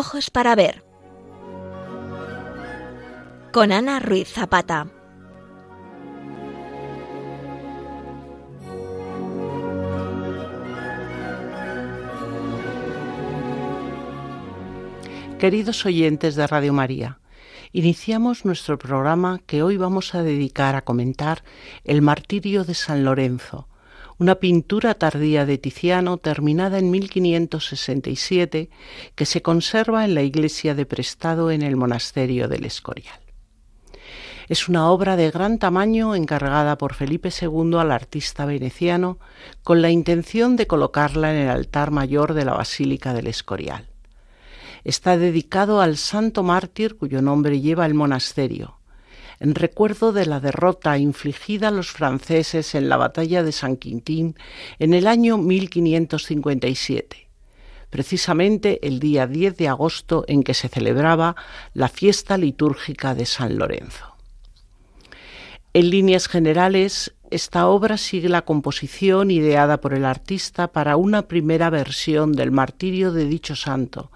Ojos para ver. Con Ana Ruiz Zapata. Queridos oyentes de Radio María, iniciamos nuestro programa que hoy vamos a dedicar a comentar el martirio de San Lorenzo, una pintura tardía de Tiziano terminada en 1567 que se conserva en la iglesia de Prestado en el monasterio del Escorial. Es una obra de gran tamaño encargada por Felipe II al artista veneciano con la intención de colocarla en el altar mayor de la Basílica del Escorial. Está dedicado al santo mártir cuyo nombre lleva el monasterio, en recuerdo de la derrota infligida a los franceses en la batalla de San Quintín en el año 1557, precisamente el día 10 de agosto en que se celebraba la fiesta litúrgica de San Lorenzo. En líneas generales, esta obra sigue la composición ideada por el artista para una primera versión del martirio de dicho santo,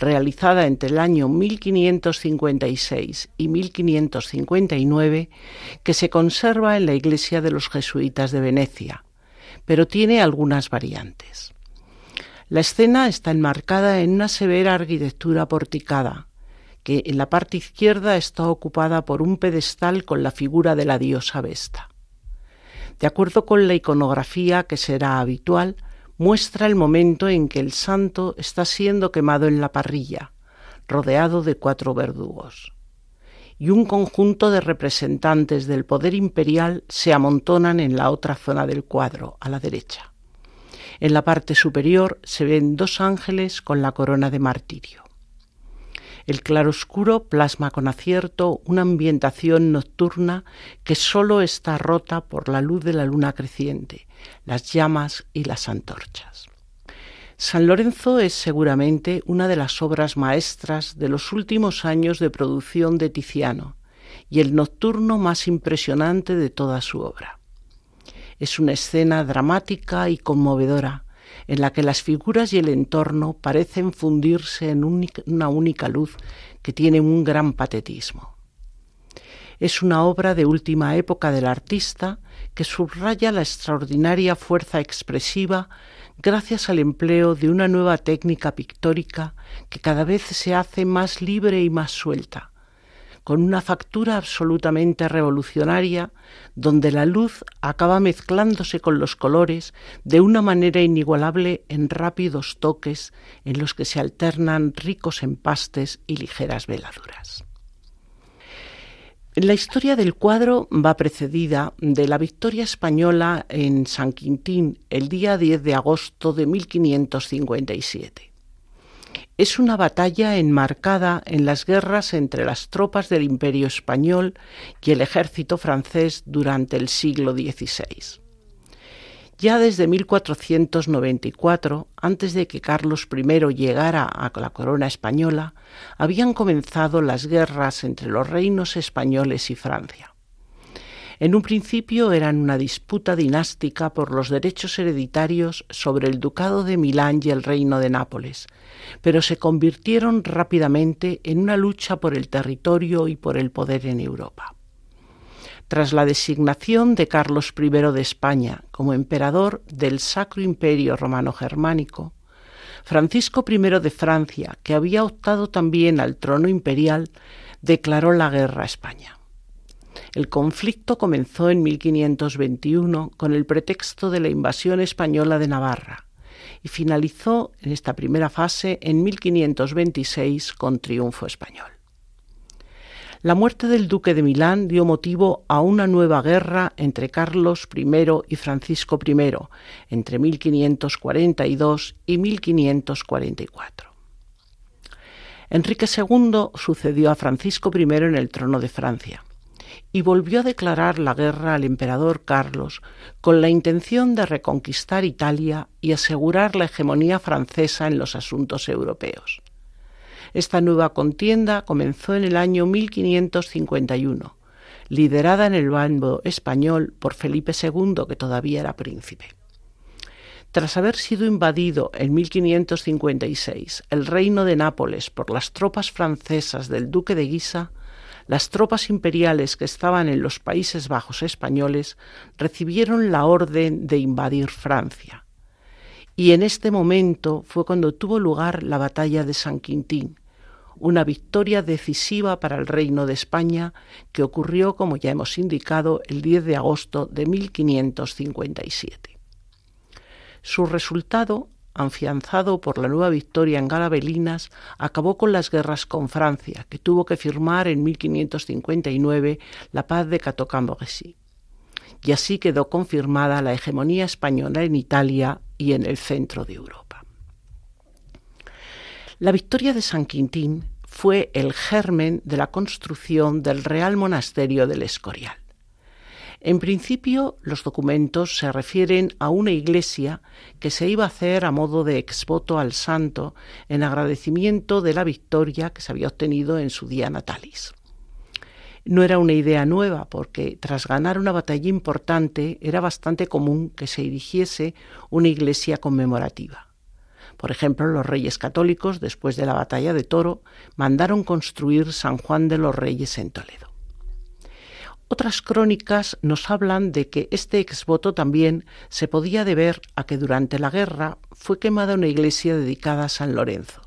realizada entre el año 1556 y 1559, que se conserva en la iglesia de los jesuitas de Venecia, pero tiene algunas variantes. La escena está enmarcada en una severa arquitectura porticada, que en la parte izquierda está ocupada por un pedestal con la figura de la diosa Vesta. De acuerdo con la iconografía que será habitual, muestra el momento en que el santo está siendo quemado en la parrilla, rodeado de cuatro verdugos. Y un conjunto de representantes del poder imperial se amontonan en la otra zona del cuadro, a la derecha. En la parte superior se ven dos ángeles con la corona de martirio. El claroscuro plasma con acierto una ambientación nocturna que sólo está rota por la luz de la luna creciente, las llamas y las antorchas. San Lorenzo es seguramente una de las obras maestras de los últimos años de producción de Tiziano y el nocturno más impresionante de toda su obra. Es una escena dramática y conmovedora, en la que las figuras y el entorno parecen fundirse en una única luz que tiene un gran patetismo. Es una obra de última época del artista que subraya la extraordinaria fuerza expresiva gracias al empleo de una nueva técnica pictórica que cada vez se hace más libre y más suelta, con una factura absolutamente revolucionaria, donde la luz acaba mezclándose con los colores de una manera inigualable en rápidos toques en los que se alternan ricos empastes y ligeras veladuras. La historia del cuadro va precedida de la victoria española en San Quintín el día 10 de agosto de 1557 es una batalla enmarcada en las guerras entre las tropas del Imperio español y el ejército francés durante el siglo XVI. Ya desde 1494, antes de que Carlos I llegara a la corona española, habían comenzado las guerras entre los reinos españoles y Francia. En un principio eran una disputa dinástica por los derechos hereditarios sobre el ducado de Milán y el reino de Nápoles, pero se convirtieron rápidamente en una lucha por el territorio y por el poder en Europa. Tras la designación de Carlos I de España como emperador del Sacro Imperio Romano Germánico, Francisco I de Francia, que había optado también al trono imperial, declaró la guerra a España. El conflicto comenzó en 1521 con el pretexto de la invasión española de Navarra y finalizó en esta primera fase en 1526 con triunfo español. La muerte del duque de Milán dio motivo a una nueva guerra entre Carlos I y Francisco I entre 1542 y 1544. Enrique II sucedió a Francisco I en el trono de Francia y volvió a declarar la guerra al emperador Carlos con la intención de reconquistar Italia y asegurar la hegemonía francesa en los asuntos europeos. Esta nueva contienda comenzó en el año 1551, liderada en el bando español por Felipe II, que todavía era príncipe. Tras haber sido invadido en 1556 el reino de Nápoles por las tropas francesas del duque de Guisa, las tropas imperiales que estaban en los Países Bajos españoles recibieron la orden de invadir Francia. Y en este momento fue cuando tuvo lugar la batalla de San Quintín, una victoria decisiva para el Reino de España que ocurrió, como ya hemos indicado, el 10 de agosto de 1557. Su resultado, afianzado por la nueva victoria en Galabelinas, acabó con las guerras con Francia, que tuvo que firmar en 1559 la paz de Cateau-Cambrésis. Y así quedó confirmada la hegemonía española en Italia y en el centro de Europa. La victoria de San Quintín fue el germen de la construcción del Real Monasterio del Escorial. En principio, los documentos se refieren a una iglesia que se iba a hacer a modo de exvoto al santo en agradecimiento de la victoria que se había obtenido en su día natalis. No era una idea nueva, porque tras ganar una batalla importante era bastante común que se erigiese una iglesia conmemorativa. Por ejemplo, los reyes católicos, después de la batalla de Toro, mandaron construir San Juan de los Reyes en Toledo. Otras crónicas nos hablan de que este exvoto también se podía deber a que durante la guerra fue quemada una iglesia dedicada a San Lorenzo,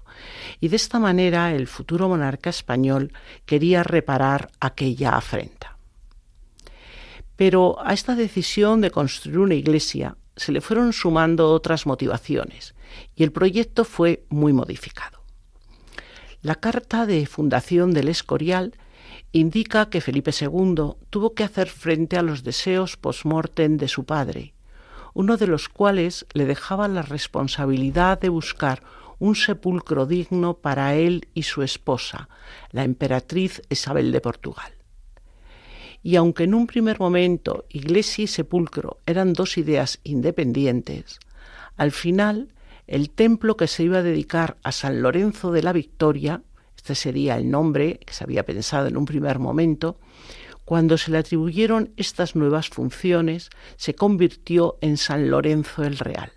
y de esta manera el futuro monarca español quería reparar aquella afrenta. Pero a esta decisión de construir una iglesia se le fueron sumando otras motivaciones, y el proyecto fue muy modificado. La carta de fundación del Escorial indica que Felipe II tuvo que hacer frente a los deseos post-mortem de su padre, uno de los cuales le dejaba la responsabilidad de buscar un sepulcro digno para él y su esposa, la emperatriz Isabel de Portugal. Y aunque en un primer momento iglesia y sepulcro eran dos ideas independientes, al final el templo que se iba a dedicar a San Lorenzo de la Victoria este sería el nombre que se había pensado en un primer momento, cuando se le atribuyeron estas nuevas funciones, se convirtió en San Lorenzo el Real,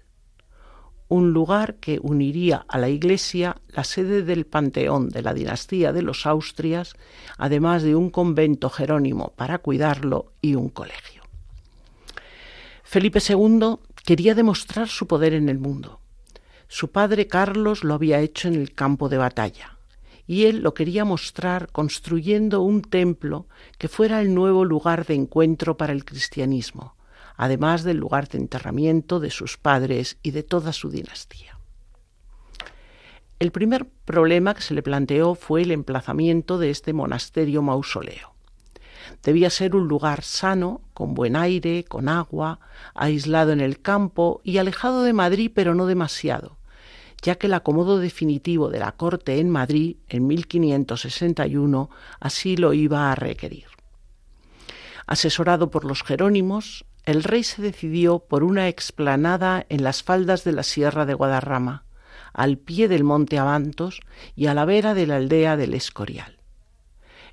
un lugar que uniría a la iglesia la sede del panteón de la dinastía de los Austrias, además de un convento jerónimo para cuidarlo y un colegio. Felipe II quería demostrar su poder en el mundo. Su padre Carlos lo había hecho en el campo de batalla y él lo quería mostrar construyendo un templo que fuera el nuevo lugar de encuentro para el cristianismo, además del lugar de enterramiento de sus padres y de toda su dinastía. El primer problema que se le planteó fue el emplazamiento de este monasterio mausoleo. Debía ser un lugar sano, con buen aire, con agua, aislado en el campo y alejado de Madrid, pero no demasiado, ya que el acomodo definitivo de la corte en Madrid en 1561 así lo iba a requerir. Asesorado por los Jerónimos, el rey se decidió por una explanada en las faldas de la Sierra de Guadarrama, al pie del monte Avantos y a la vera de la aldea del Escorial.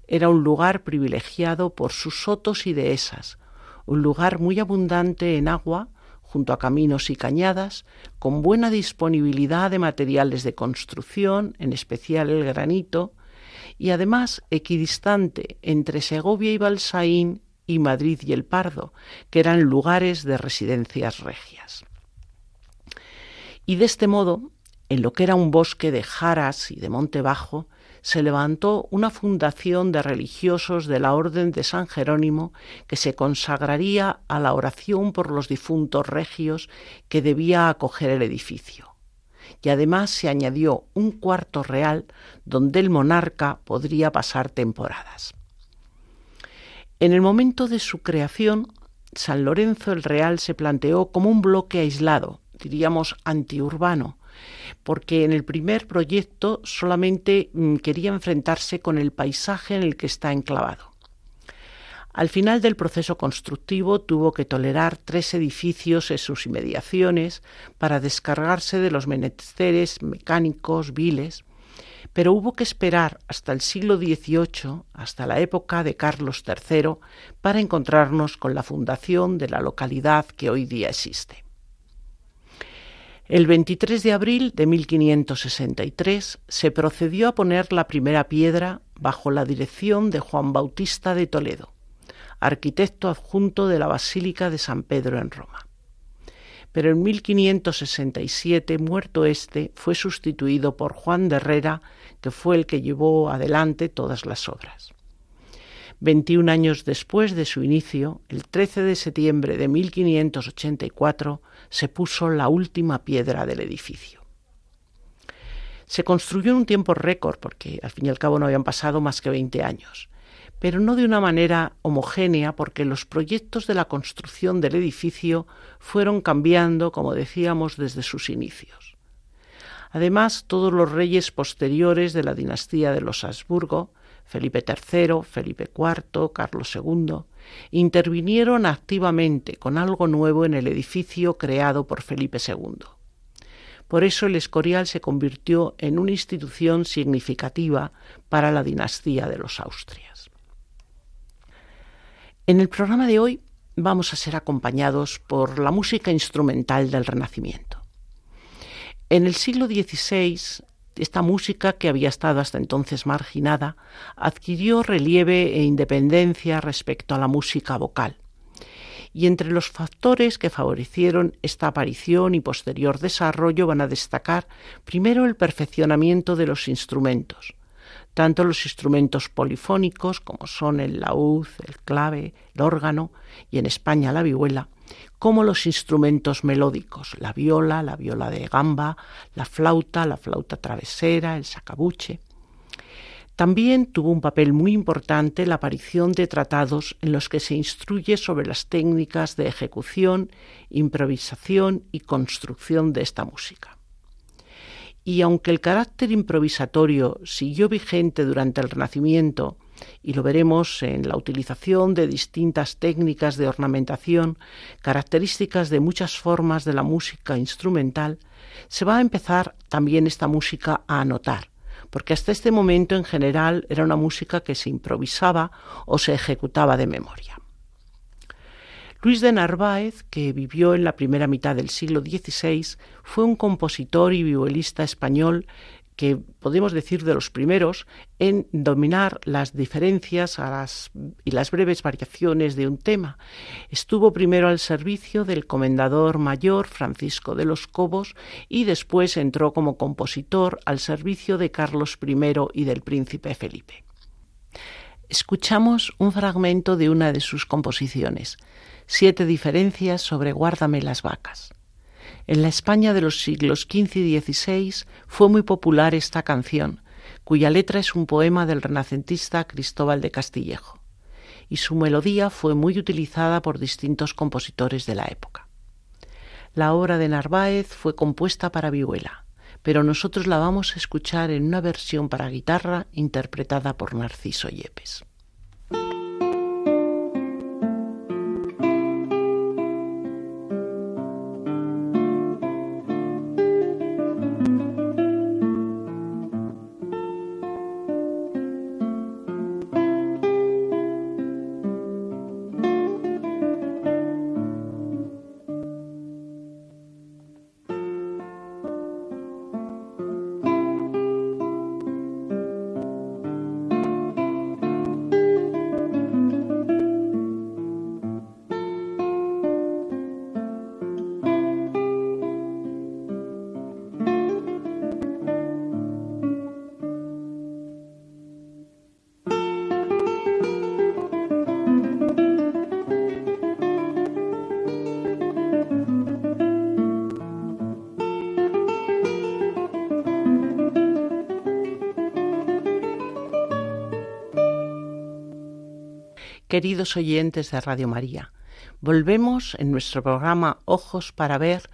Era un lugar privilegiado por sus sotos y dehesas, un lugar muy abundante en agua junto a caminos y cañadas, con buena disponibilidad de materiales de construcción, en especial el granito, y además equidistante entre Segovia y Balsaín y Madrid y el Pardo, que eran lugares de residencias regias. Y de este modo, en lo que era un bosque de jaras y de monte bajo, se levantó una fundación de religiosos de la Orden de San Jerónimo que se consagraría a la oración por los difuntos regios que debía acoger el edificio. Y además se añadió un cuarto real donde el monarca podría pasar temporadas. En el momento de su creación, San Lorenzo el Real se planteó como un bloque aislado, diríamos antiurbano, porque en el primer proyecto solamente mm, quería enfrentarse con el paisaje en el que está enclavado. Al final del proceso constructivo tuvo que tolerar tres edificios en sus inmediaciones para descargarse de los menesteres mecánicos viles, pero hubo que esperar hasta el siglo XVIII, hasta la época de Carlos III, para encontrarnos con la fundación de la localidad que hoy día existe. El 23 de abril de 1563 se procedió a poner la primera piedra bajo la dirección de Juan Bautista de Toledo, arquitecto adjunto de la Basílica de San Pedro en Roma. Pero en 1567, muerto este, fue sustituido por Juan de Herrera, que fue el que llevó adelante todas las obras. 21 años después de su inicio, el 13 de septiembre de 1584, se puso la última piedra del edificio. Se construyó en un tiempo récord, porque al fin y al cabo no habían pasado más que 20 años, pero no de una manera homogénea, porque los proyectos de la construcción del edificio fueron cambiando, como decíamos, desde sus inicios. Además, todos los reyes posteriores de la dinastía de los Habsburgo Felipe III, Felipe IV, Carlos II, intervinieron activamente con algo nuevo en el edificio creado por Felipe II. Por eso el Escorial se convirtió en una institución significativa para la dinastía de los Austrias. En el programa de hoy vamos a ser acompañados por la música instrumental del Renacimiento. En el siglo XVI, esta música, que había estado hasta entonces marginada, adquirió relieve e independencia respecto a la música vocal. Y entre los factores que favorecieron esta aparición y posterior desarrollo van a destacar primero el perfeccionamiento de los instrumentos, tanto los instrumentos polifónicos como son el laúd, el clave, el órgano y en España la vihuela, como los instrumentos melódicos, la viola, la viola de gamba, la flauta, la flauta travesera, el sacabuche. También tuvo un papel muy importante la aparición de tratados en los que se instruye sobre las técnicas de ejecución, improvisación y construcción de esta música. Y aunque el carácter improvisatorio siguió vigente durante el Renacimiento y lo veremos en la utilización de distintas técnicas de ornamentación, características de muchas formas de la música instrumental, se va a empezar también esta música a anotar, porque hasta este momento en general era una música que se improvisaba o se ejecutaba de memoria. Luis de Narváez, que vivió en la primera mitad del siglo XVI, fue un compositor y violista español que podemos decir de los primeros en dominar las diferencias y las breves variaciones de un tema. Estuvo primero al servicio del comendador mayor Francisco de los Cobos y después entró como compositor al servicio de Carlos I y del príncipe Felipe. Escuchamos un fragmento de una de sus composiciones, Siete diferencias sobre Guárdame las vacas. En la España de los siglos XV y XVI fue muy popular esta canción, cuya letra es un poema del renacentista Cristóbal de Castillejo, y su melodía fue muy utilizada por distintos compositores de la época. La obra de Narváez fue compuesta para vihuela, pero nosotros la vamos a escuchar en una versión para guitarra interpretada por Narciso Yepes. Queridos oyentes de Radio María. Volvemos en nuestro programa Ojos para Ver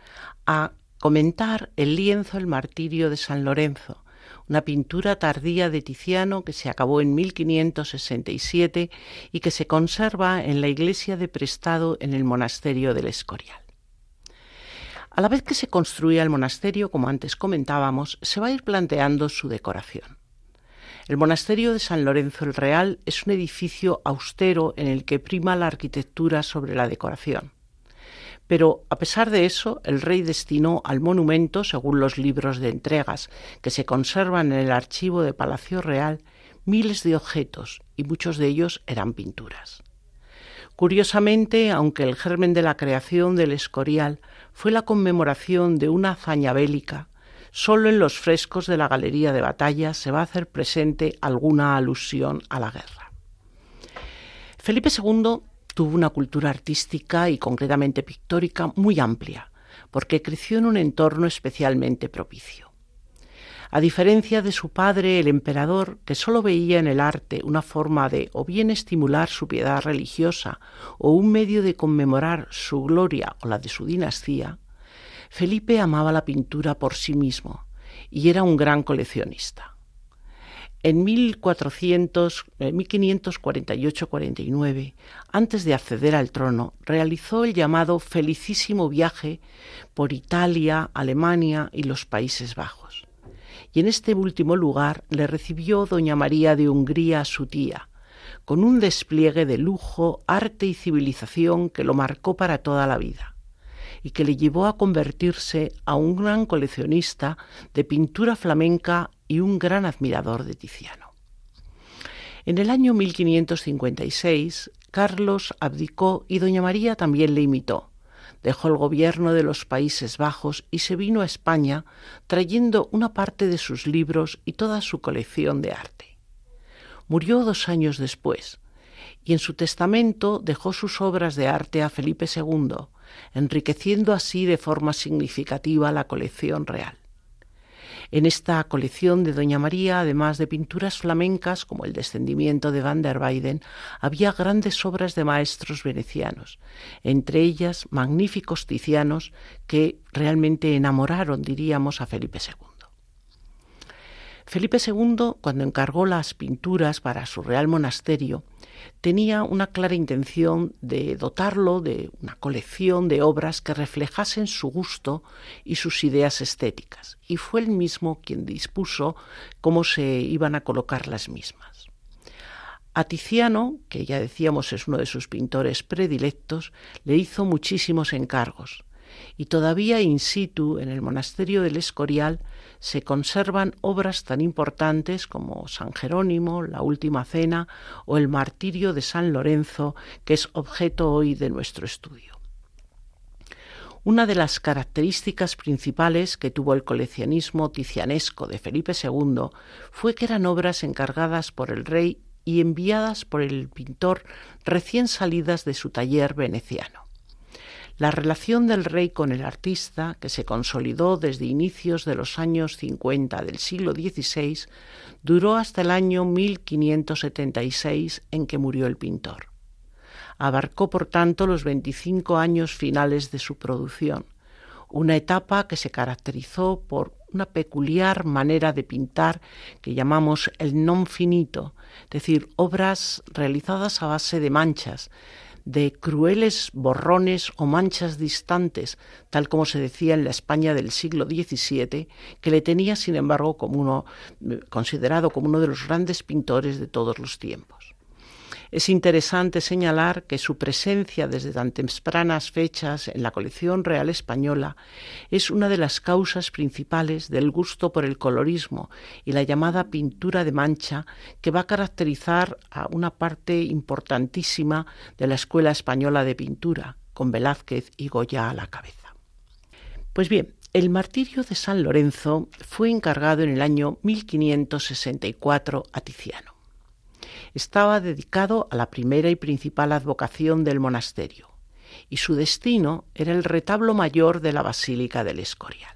a comentar el lienzo El Martirio de San Lorenzo, una pintura tardía de Tiziano que se acabó en 1567 y que se conserva en la iglesia de Prestado en el monasterio del Escorial. A la vez que se construía el monasterio, como antes comentábamos, se va a ir planteando su decoración. El monasterio de San Lorenzo el Real es un edificio austero en el que prima la arquitectura sobre la decoración. Pero a pesar de eso, el rey destinó al monumento, según los libros de entregas que se conservan en el archivo de Palacio Real, miles de objetos y muchos de ellos eran pinturas. Curiosamente, aunque el germen de la creación del Escorial fue la conmemoración de una hazaña bélica, solo en los frescos de la galería de batalla se va a hacer presente alguna alusión a la guerra. Felipe II tuvo una cultura artística y concretamente pictórica muy amplia, porque creció en un entorno especialmente propicio. A diferencia de su padre, el emperador, que sólo veía en el arte una forma de o bien estimular su piedad religiosa o un medio de conmemorar su gloria o la de su dinastía, Felipe amaba la pintura por sí mismo y era un gran coleccionista. En 1548-49, eh, antes de acceder al trono, realizó el llamado Felicísimo viaje por Italia, Alemania y los Países Bajos. Y en este último lugar le recibió doña María de Hungría, su tía, con un despliegue de lujo, arte y civilización que lo marcó para toda la vida y que le llevó a convertirse a un gran coleccionista de pintura flamenca y un gran admirador de Tiziano. En el año 1556, Carlos abdicó y doña María también le imitó. Dejó el gobierno de los Países Bajos y se vino a España trayendo una parte de sus libros y toda su colección de arte. Murió dos años después, y en su testamento dejó sus obras de arte a Felipe II, enriqueciendo así de forma significativa la colección real. En esta colección de Doña María, además de pinturas flamencas como el descendimiento de Van der Weyden, había grandes obras de maestros venecianos, entre ellas magníficos ticianos que realmente enamoraron, diríamos, a Felipe II. Felipe II, cuando encargó las pinturas para su real monasterio, tenía una clara intención de dotarlo de una colección de obras que reflejasen su gusto y sus ideas estéticas, y fue él mismo quien dispuso cómo se iban a colocar las mismas. A Tiziano, que ya decíamos es uno de sus pintores predilectos, le hizo muchísimos encargos, y todavía in situ en el monasterio del Escorial se conservan obras tan importantes como San Jerónimo, la Última Cena o el Martirio de San Lorenzo, que es objeto hoy de nuestro estudio. Una de las características principales que tuvo el coleccionismo ticianesco de Felipe II fue que eran obras encargadas por el rey y enviadas por el pintor recién salidas de su taller veneciano. La relación del rey con el artista, que se consolidó desde inicios de los años 50 del siglo XVI, duró hasta el año 1576 en que murió el pintor. Abarcó, por tanto, los 25 años finales de su producción, una etapa que se caracterizó por una peculiar manera de pintar que llamamos el non finito, es decir, obras realizadas a base de manchas, de crueles borrones o manchas distantes, tal como se decía en la España del siglo XVII, que le tenía, sin embargo, como uno, considerado como uno de los grandes pintores de todos los tiempos. Es interesante señalar que su presencia desde tan tempranas fechas en la colección real española es una de las causas principales del gusto por el colorismo y la llamada pintura de mancha que va a caracterizar a una parte importantísima de la Escuela Española de Pintura, con Velázquez y Goya a la cabeza. Pues bien, el martirio de San Lorenzo fue encargado en el año 1564 a Tiziano estaba dedicado a la primera y principal advocación del monasterio, y su destino era el retablo mayor de la Basílica del Escorial.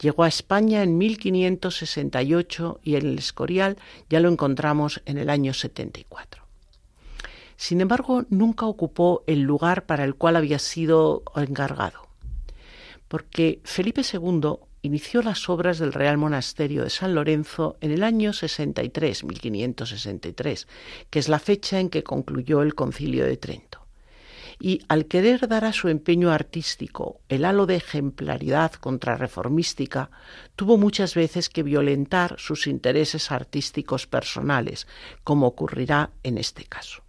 Llegó a España en 1568 y en el Escorial ya lo encontramos en el año 74. Sin embargo, nunca ocupó el lugar para el cual había sido encargado, porque Felipe II inició las obras del Real Monasterio de San Lorenzo en el año 63, 1563, que es la fecha en que concluyó el Concilio de Trento. Y al querer dar a su empeño artístico el halo de ejemplaridad contrarreformística, tuvo muchas veces que violentar sus intereses artísticos personales, como ocurrirá en este caso.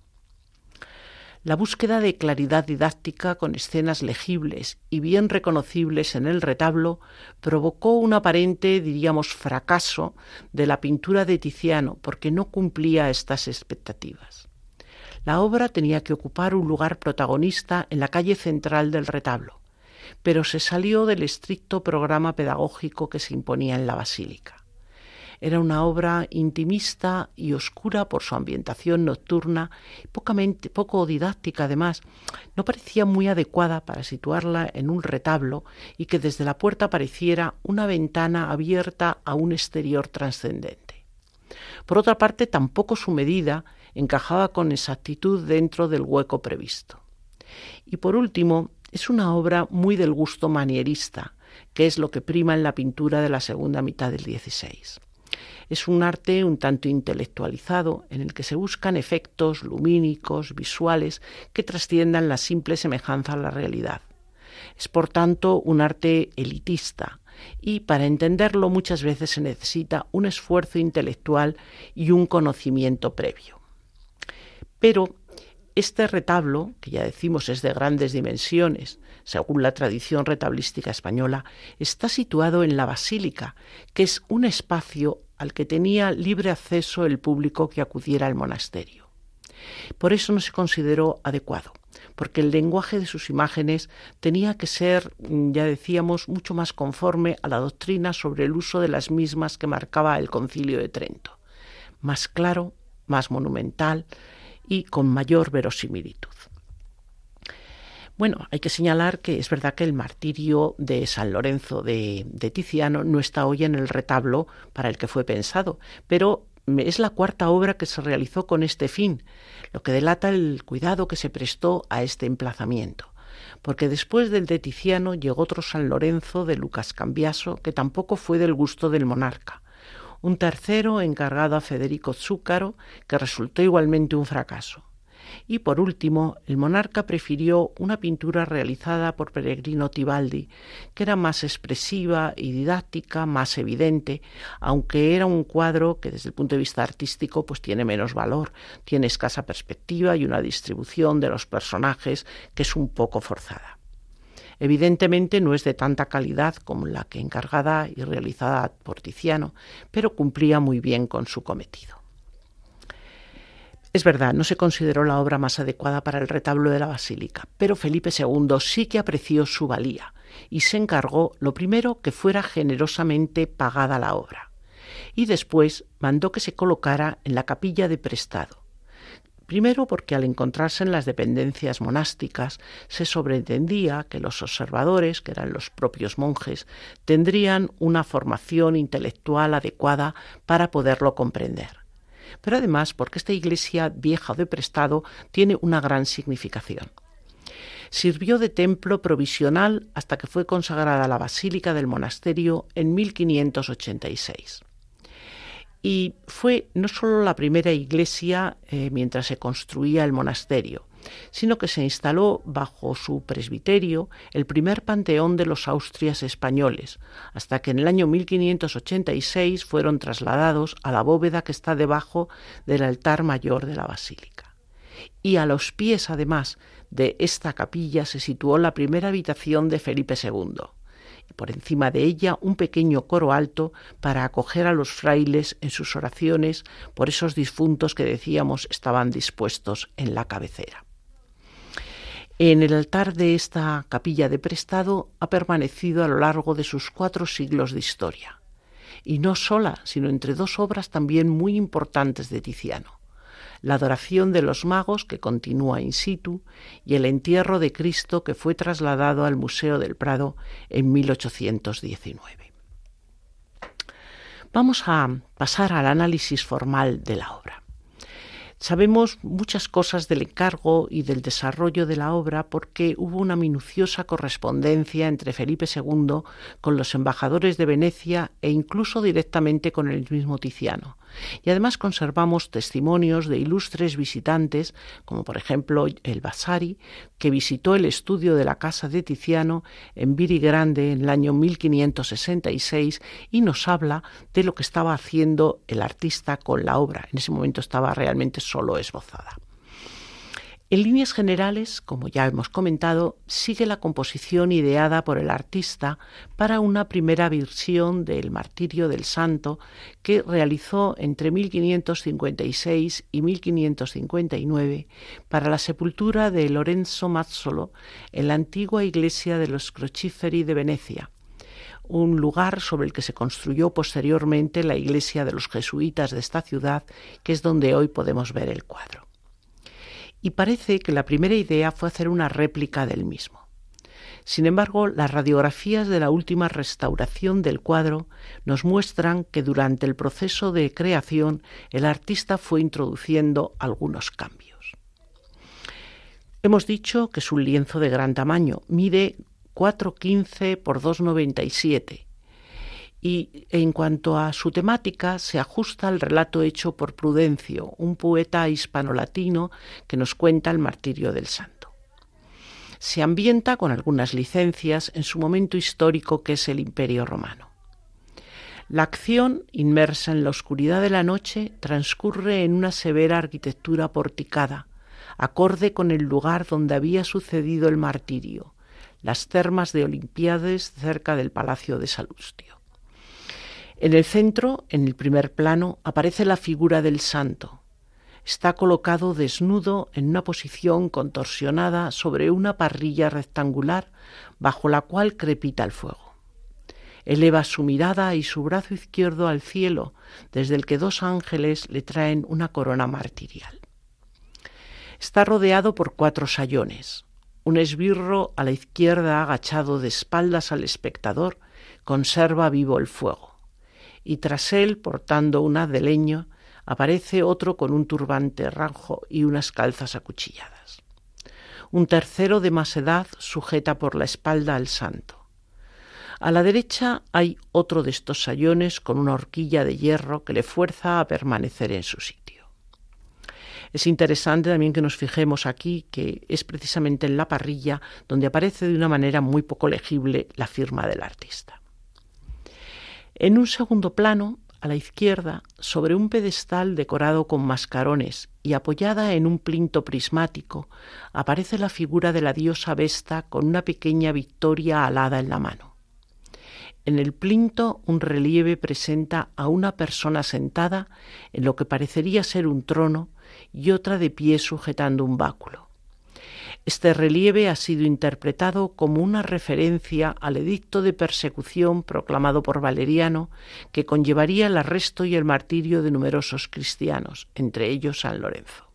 La búsqueda de claridad didáctica con escenas legibles y bien reconocibles en el retablo provocó un aparente, diríamos, fracaso de la pintura de Tiziano porque no cumplía estas expectativas. La obra tenía que ocupar un lugar protagonista en la calle central del retablo, pero se salió del estricto programa pedagógico que se imponía en la basílica. Era una obra intimista y oscura por su ambientación nocturna, poco didáctica además. No parecía muy adecuada para situarla en un retablo y que desde la puerta pareciera una ventana abierta a un exterior trascendente. Por otra parte, tampoco su medida encajaba con exactitud dentro del hueco previsto. Y por último, es una obra muy del gusto manierista, que es lo que prima en la pintura de la segunda mitad del XVI. Es un arte un tanto intelectualizado en el que se buscan efectos lumínicos, visuales, que trasciendan la simple semejanza a la realidad. Es por tanto un arte elitista y para entenderlo muchas veces se necesita un esfuerzo intelectual y un conocimiento previo. Pero este retablo, que ya decimos es de grandes dimensiones, según la tradición retablística española, está situado en la basílica, que es un espacio al que tenía libre acceso el público que acudiera al monasterio. Por eso no se consideró adecuado, porque el lenguaje de sus imágenes tenía que ser, ya decíamos, mucho más conforme a la doctrina sobre el uso de las mismas que marcaba el concilio de Trento, más claro, más monumental, y con mayor verosimilitud. Bueno, hay que señalar que es verdad que el martirio de San Lorenzo de, Tiziano no está hoy en el retablo para el que fue pensado, pero es la cuarta obra que se realizó con este fin, lo que delata el cuidado que se prestó a este emplazamiento. Porque después del de Tiziano llegó otro San Lorenzo de Lucas Cambiaso, que tampoco fue del gusto del monarca un tercero encargado a Federico Zúcaro, que resultó igualmente un fracaso. Y por último, el monarca prefirió una pintura realizada por Peregrino Tibaldi, que era más expresiva y didáctica, más evidente, aunque era un cuadro que desde el punto de vista artístico pues tiene menos valor, tiene escasa perspectiva y una distribución de los personajes que es un poco forzada. Evidentemente no es de tanta calidad como la que encargada y realizada por Tiziano, pero cumplía muy bien con su cometido. Es verdad, no se consideró la obra más adecuada para el retablo de la basílica, pero Felipe II sí que apreció su valía y se encargó, lo primero, que fuera generosamente pagada la obra, y después mandó que se colocara en la capilla de prestado, Primero porque al encontrarse en las dependencias monásticas se sobreentendía que los observadores, que eran los propios monjes, tendrían una formación intelectual adecuada para poderlo comprender. Pero además porque esta iglesia vieja de prestado tiene una gran significación. Sirvió de templo provisional hasta que fue consagrada la basílica del monasterio en 1586 y fue no solo la primera iglesia eh, mientras se construía el monasterio, sino que se instaló bajo su presbiterio el primer panteón de los Austrias españoles, hasta que en el año 1586 fueron trasladados a la bóveda que está debajo del altar mayor de la basílica. Y a los pies, además, de esta capilla se situó la primera habitación de Felipe II por encima de ella un pequeño coro alto para acoger a los frailes en sus oraciones por esos difuntos que decíamos estaban dispuestos en la cabecera. En el altar de esta capilla de prestado ha permanecido a lo largo de sus cuatro siglos de historia, y no sola, sino entre dos obras también muy importantes de Tiziano la adoración de los magos que continúa in situ y el entierro de Cristo que fue trasladado al Museo del Prado en 1819. Vamos a pasar al análisis formal de la obra. Sabemos muchas cosas del encargo y del desarrollo de la obra porque hubo una minuciosa correspondencia entre Felipe II con los embajadores de Venecia e incluso directamente con el mismo Tiziano. Y además conservamos testimonios de ilustres visitantes, como por ejemplo el Vasari, que visitó el estudio de la casa de Tiziano en Viri Grande en el año 1566 y nos habla de lo que estaba haciendo el artista con la obra. En ese momento estaba realmente solo esbozada. En líneas generales, como ya hemos comentado, sigue la composición ideada por el artista para una primera versión del Martirio del Santo que realizó entre 1556 y 1559 para la sepultura de Lorenzo Mazzolo en la antigua iglesia de los Crociferi de Venecia, un lugar sobre el que se construyó posteriormente la iglesia de los jesuitas de esta ciudad, que es donde hoy podemos ver el cuadro y parece que la primera idea fue hacer una réplica del mismo. Sin embargo, las radiografías de la última restauración del cuadro nos muestran que durante el proceso de creación el artista fue introduciendo algunos cambios. Hemos dicho que es un lienzo de gran tamaño, mide 4,15 por 2,97 y en cuanto a su temática se ajusta al relato hecho por Prudencio, un poeta hispano-latino que nos cuenta el martirio del santo. Se ambienta con algunas licencias en su momento histórico que es el Imperio romano. La acción, inmersa en la oscuridad de la noche, transcurre en una severa arquitectura porticada, acorde con el lugar donde había sucedido el martirio, las termas de Olimpiades cerca del Palacio de Salustio. En el centro, en el primer plano, aparece la figura del santo. Está colocado desnudo en una posición contorsionada sobre una parrilla rectangular bajo la cual crepita el fuego. Eleva su mirada y su brazo izquierdo al cielo, desde el que dos ángeles le traen una corona martirial. Está rodeado por cuatro sayones. Un esbirro a la izquierda agachado de espaldas al espectador conserva vivo el fuego y tras él, portando un haz de leño, aparece otro con un turbante ranjo y unas calzas acuchilladas. Un tercero de más edad sujeta por la espalda al santo. A la derecha hay otro de estos sayones con una horquilla de hierro que le fuerza a permanecer en su sitio. Es interesante también que nos fijemos aquí que es precisamente en la parrilla donde aparece de una manera muy poco legible la firma del artista. En un segundo plano, a la izquierda, sobre un pedestal decorado con mascarones y apoyada en un plinto prismático, aparece la figura de la diosa Vesta con una pequeña victoria alada en la mano. En el plinto un relieve presenta a una persona sentada en lo que parecería ser un trono y otra de pie sujetando un báculo. Este relieve ha sido interpretado como una referencia al edicto de persecución proclamado por Valeriano, que conllevaría el arresto y el martirio de numerosos cristianos, entre ellos San Lorenzo.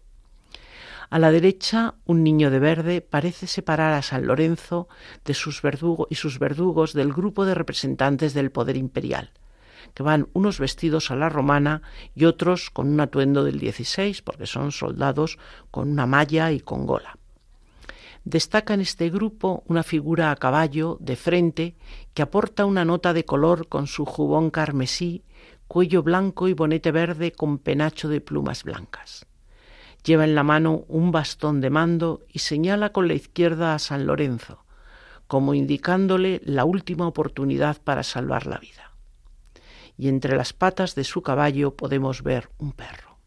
A la derecha, un niño de verde parece separar a San Lorenzo de sus y sus verdugos del grupo de representantes del poder imperial, que van unos vestidos a la romana y otros con un atuendo del 16, porque son soldados con una malla y con gola. Destaca en este grupo una figura a caballo, de frente, que aporta una nota de color con su jubón carmesí, cuello blanco y bonete verde con penacho de plumas blancas. Lleva en la mano un bastón de mando y señala con la izquierda a San Lorenzo, como indicándole la última oportunidad para salvar la vida. Y entre las patas de su caballo podemos ver un perro.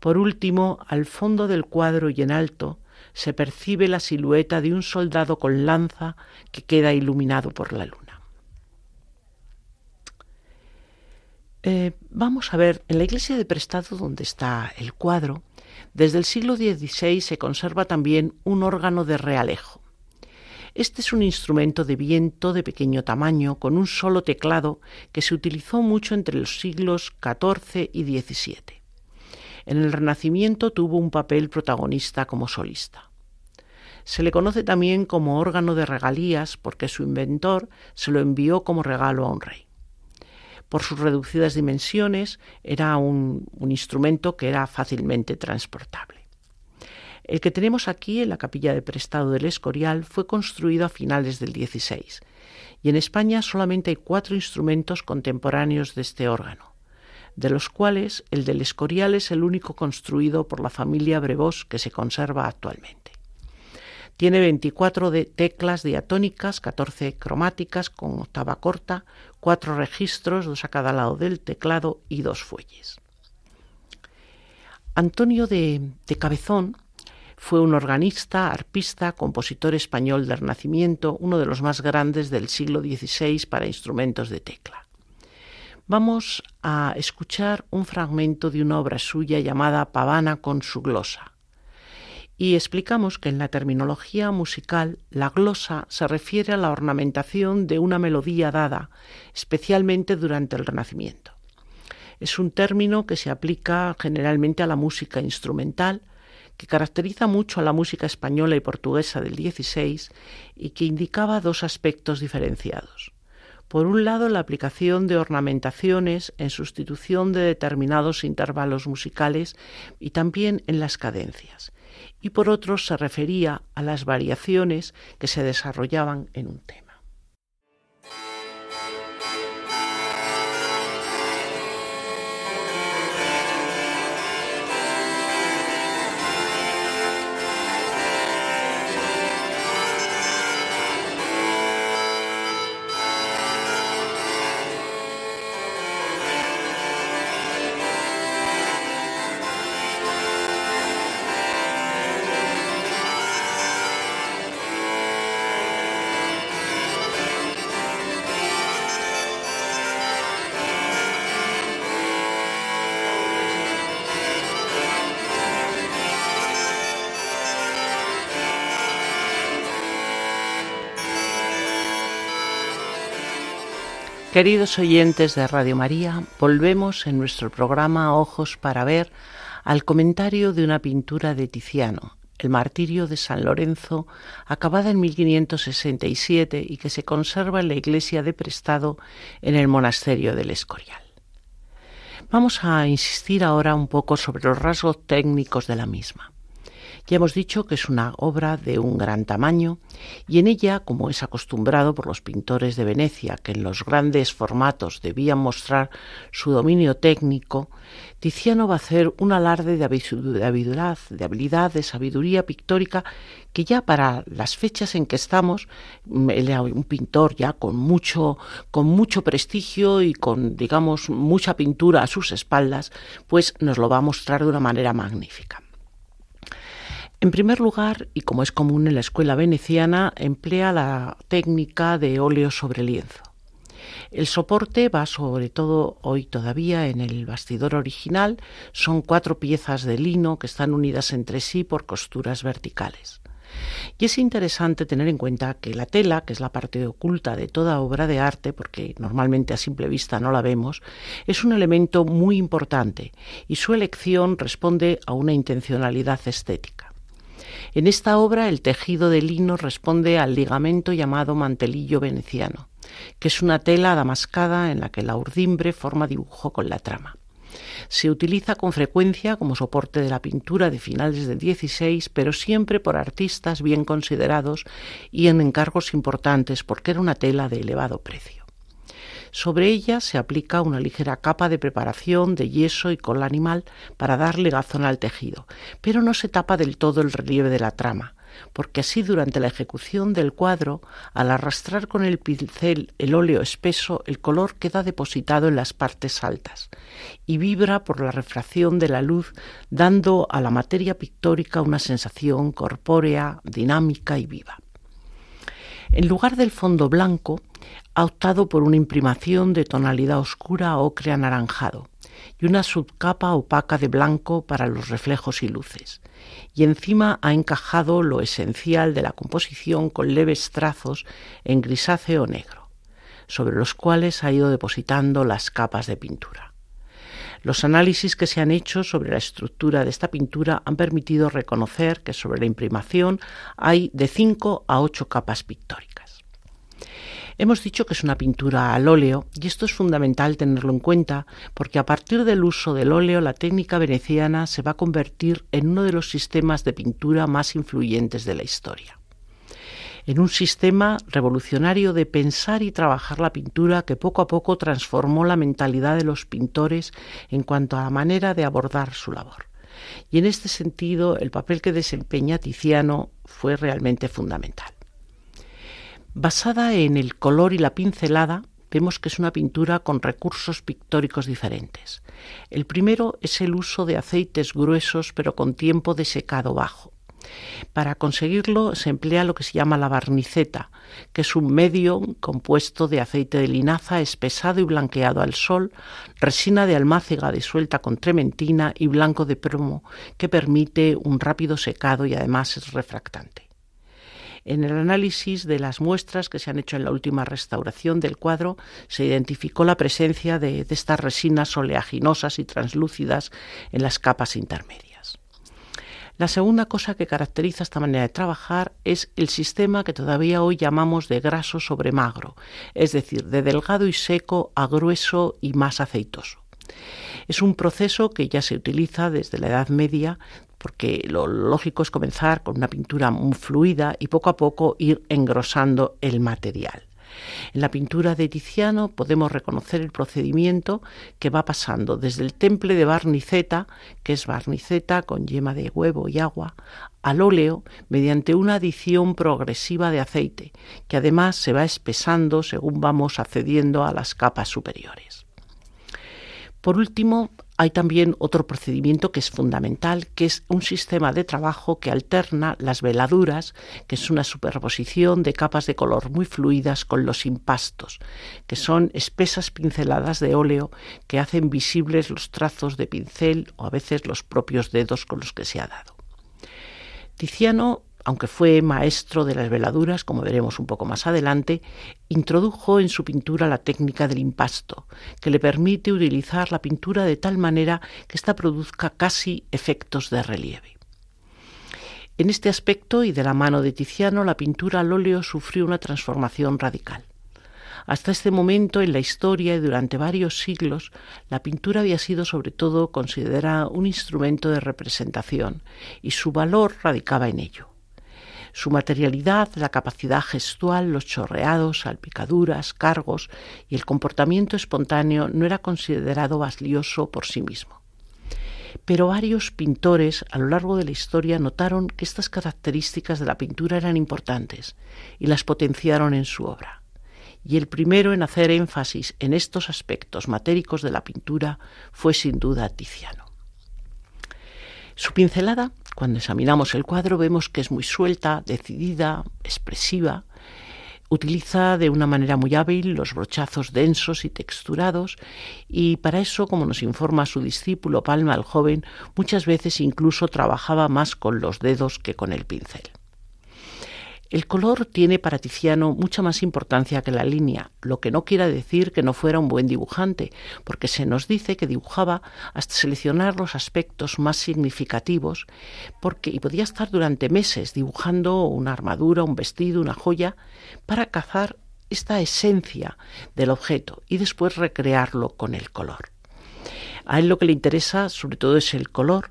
Por último, al fondo del cuadro y en alto, se percibe la silueta de un soldado con lanza que queda iluminado por la luna. Eh, vamos a ver, en la iglesia de Prestado, donde está el cuadro, desde el siglo XVI se conserva también un órgano de realejo. Este es un instrumento de viento de pequeño tamaño con un solo teclado que se utilizó mucho entre los siglos XIV y XVII. En el Renacimiento tuvo un papel protagonista como solista. Se le conoce también como órgano de regalías porque su inventor se lo envió como regalo a un rey. Por sus reducidas dimensiones era un, instrumento que era fácilmente transportable. El que tenemos aquí en la capilla de Prestado del Escorial fue construido a finales del XVI y en España solamente hay cuatro instrumentos contemporáneos de este órgano de los cuales el del Escorial es el único construido por la familia Brevos que se conserva actualmente. Tiene 24 de teclas diatónicas, 14 cromáticas con octava corta, cuatro registros, dos a cada lado del teclado y dos fuelles. Antonio de, de Cabezón Fue un organista, arpista, compositor español del Renacimiento, uno de los más grandes del siglo XVI para instrumentos de tecla. Vamos a escuchar un fragmento de una obra suya llamada Pavana con su glosa. Y explicamos que en la terminología musical la glosa se refiere a la ornamentación de una melodía dada, especialmente durante el Renacimiento. Es un término que se aplica generalmente a la música instrumental, que caracteriza mucho a la música española y portuguesa del XVI y que indicaba dos aspectos diferenciados. Por un lado, la aplicación de ornamentaciones en sustitución de determinados intervalos musicales y también en las cadencias. Y por otro, se refería a las variaciones que se desarrollaban en un tema. Queridos oyentes de Radio María, volvemos en nuestro programa Ojos para ver al comentario de una pintura de Tiziano, El martirio de San Lorenzo, acabada en 1567 y que se conserva en la iglesia de Prestado en el monasterio del Escorial. Vamos a insistir ahora un poco sobre los rasgos técnicos de la misma. Ya hemos dicho que es una obra de un gran tamaño y en ella, como es acostumbrado por los pintores de Venecia, que en los grandes formatos debían mostrar su dominio técnico, Tiziano va a hacer un alarde de habilidad, de habilidad, de sabiduría pictórica que ya para las fechas en que estamos, mm, un pintor ya con mucho, con mucho prestigio y con, digamos, mucha pintura a sus espaldas, pues nos lo va a mostrar de una manera magnífica. En primer lugar, y como es común en la escuela veneciana, emplea la técnica de óleo sobre lienzo. El soporte va sobre todo hoy todavía en el bastidor original. Son cuatro piezas de lino que están unidas entre sí por costuras verticales. Y es interesante tener en cuenta que la tela, que es la parte oculta de toda obra de arte, porque normalmente a simple vista no la vemos, es un elemento muy importante y su elección responde a una intencionalidad estética. En esta obra el tejido de lino responde al ligamento llamado mantelillo veneciano, que es una tela damascada en la que la urdimbre forma dibujo con la trama. Se utiliza con frecuencia como soporte de la pintura de finales del XVI, pero siempre por artistas bien considerados y en encargos importantes porque era una tela de elevado precio. Sobre ella se aplica una ligera capa de preparación de yeso y cola animal para darle gazón al tejido, pero no se tapa del todo el relieve de la trama, porque así durante la ejecución del cuadro, al arrastrar con el pincel el óleo espeso, el color queda depositado en las partes altas y vibra por la refracción de la luz, dando a la materia pictórica una sensación corpórea, dinámica y viva. En lugar del fondo blanco, ha optado por una imprimación de tonalidad oscura ocre anaranjado y una subcapa opaca de blanco para los reflejos y luces. Y encima ha encajado lo esencial de la composición con leves trazos en grisáceo negro, sobre los cuales ha ido depositando las capas de pintura. Los análisis que se han hecho sobre la estructura de esta pintura han permitido reconocer que sobre la imprimación hay de 5 a 8 capas pictóricas. Hemos dicho que es una pintura al óleo y esto es fundamental tenerlo en cuenta porque a partir del uso del óleo la técnica veneciana se va a convertir en uno de los sistemas de pintura más influyentes de la historia en un sistema revolucionario de pensar y trabajar la pintura que poco a poco transformó la mentalidad de los pintores en cuanto a la manera de abordar su labor. Y en este sentido, el papel que desempeña Tiziano fue realmente fundamental. Basada en el color y la pincelada, vemos que es una pintura con recursos pictóricos diferentes. El primero es el uso de aceites gruesos pero con tiempo de secado bajo. Para conseguirlo se emplea lo que se llama la barniceta, que es un medio compuesto de aceite de linaza espesado y blanqueado al sol, resina de almácega disuelta con trementina y blanco de plomo, que permite un rápido secado y además es refractante. En el análisis de las muestras que se han hecho en la última restauración del cuadro, se identificó la presencia de, estas resinas oleaginosas y translúcidas en las capas intermedias. La segunda cosa que caracteriza esta manera de trabajar es el sistema que todavía hoy llamamos de graso sobre magro, es decir, de delgado y seco a grueso y más aceitoso. Es un proceso que ya se utiliza desde la Edad Media porque lo lógico es comenzar con una pintura muy fluida y poco a poco ir engrosando el material. En la pintura de Tiziano podemos reconocer el procedimiento que va pasando desde el temple de barniceta, que es barniceta con yema de huevo y agua, al óleo mediante una adición progresiva de aceite, que además se va espesando según vamos accediendo a las capas superiores. Por último, hay también otro procedimiento que es fundamental, que es un sistema de trabajo que alterna las veladuras, que es una superposición de capas de color muy fluidas con los impastos, que son espesas pinceladas de óleo que hacen visibles los trazos de pincel o a veces los propios dedos con los que se ha dado. Tiziano aunque fue maestro de las veladuras, como veremos un poco más adelante, introdujo en su pintura la técnica del impasto, que le permite utilizar la pintura de tal manera que ésta produzca casi efectos de relieve. En este aspecto y de la mano de Tiziano, la pintura al óleo sufrió una transformación radical. Hasta este momento en la historia y durante varios siglos, la pintura había sido sobre todo considerada un instrumento de representación y su valor radicaba en ello. Su materialidad, la capacidad gestual, los chorreados, salpicaduras, cargos y el comportamiento espontáneo no era considerado valioso por sí mismo. Pero varios pintores a lo largo de la historia notaron que estas características de la pintura eran importantes y las potenciaron en su obra. Y el primero en hacer énfasis en estos aspectos matéricos de la pintura fue sin duda Tiziano. Su pincelada cuando examinamos el cuadro vemos que es muy suelta, decidida, expresiva. Utiliza de una manera muy hábil los brochazos densos y texturados y para eso, como nos informa su discípulo Palma el joven, muchas veces incluso trabajaba más con los dedos que con el pincel. El color tiene para Tiziano mucha más importancia que la línea, lo que no quiere decir que no fuera un buen dibujante, porque se nos dice que dibujaba hasta seleccionar los aspectos más significativos, porque y podía estar durante meses dibujando una armadura, un vestido, una joya, para cazar esta esencia del objeto y después recrearlo con el color. A él lo que le interesa sobre todo es el color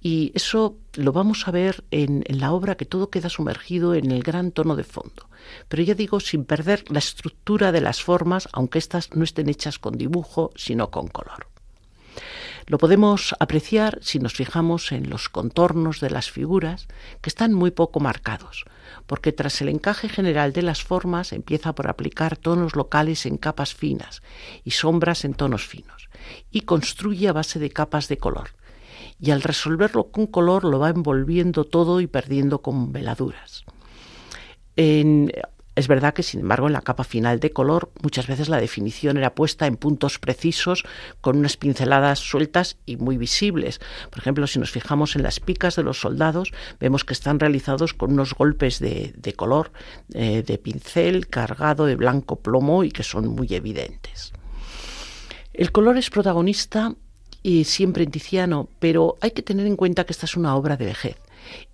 y eso lo vamos a ver en, la obra que todo queda sumergido en el gran tono de fondo. Pero ya digo, sin perder la estructura de las formas, aunque éstas no estén hechas con dibujo, sino con color. Lo podemos apreciar si nos fijamos en los contornos de las figuras, que están muy poco marcados, porque tras el encaje general de las formas empieza por aplicar tonos locales en capas finas y sombras en tonos finos, y construye a base de capas de color, y al resolverlo con color lo va envolviendo todo y perdiendo con veladuras. es verdad que, sin embargo, en la capa final de color muchas veces la definición era puesta en puntos precisos con unas pinceladas sueltas y muy visibles. Por ejemplo, si nos fijamos en las picas de los soldados, vemos que están realizados con unos golpes de, color eh, de pincel cargado de blanco plomo y que son muy evidentes. El color es protagonista y siempre en Tiziano, pero hay que tener en cuenta que esta es una obra de vejez.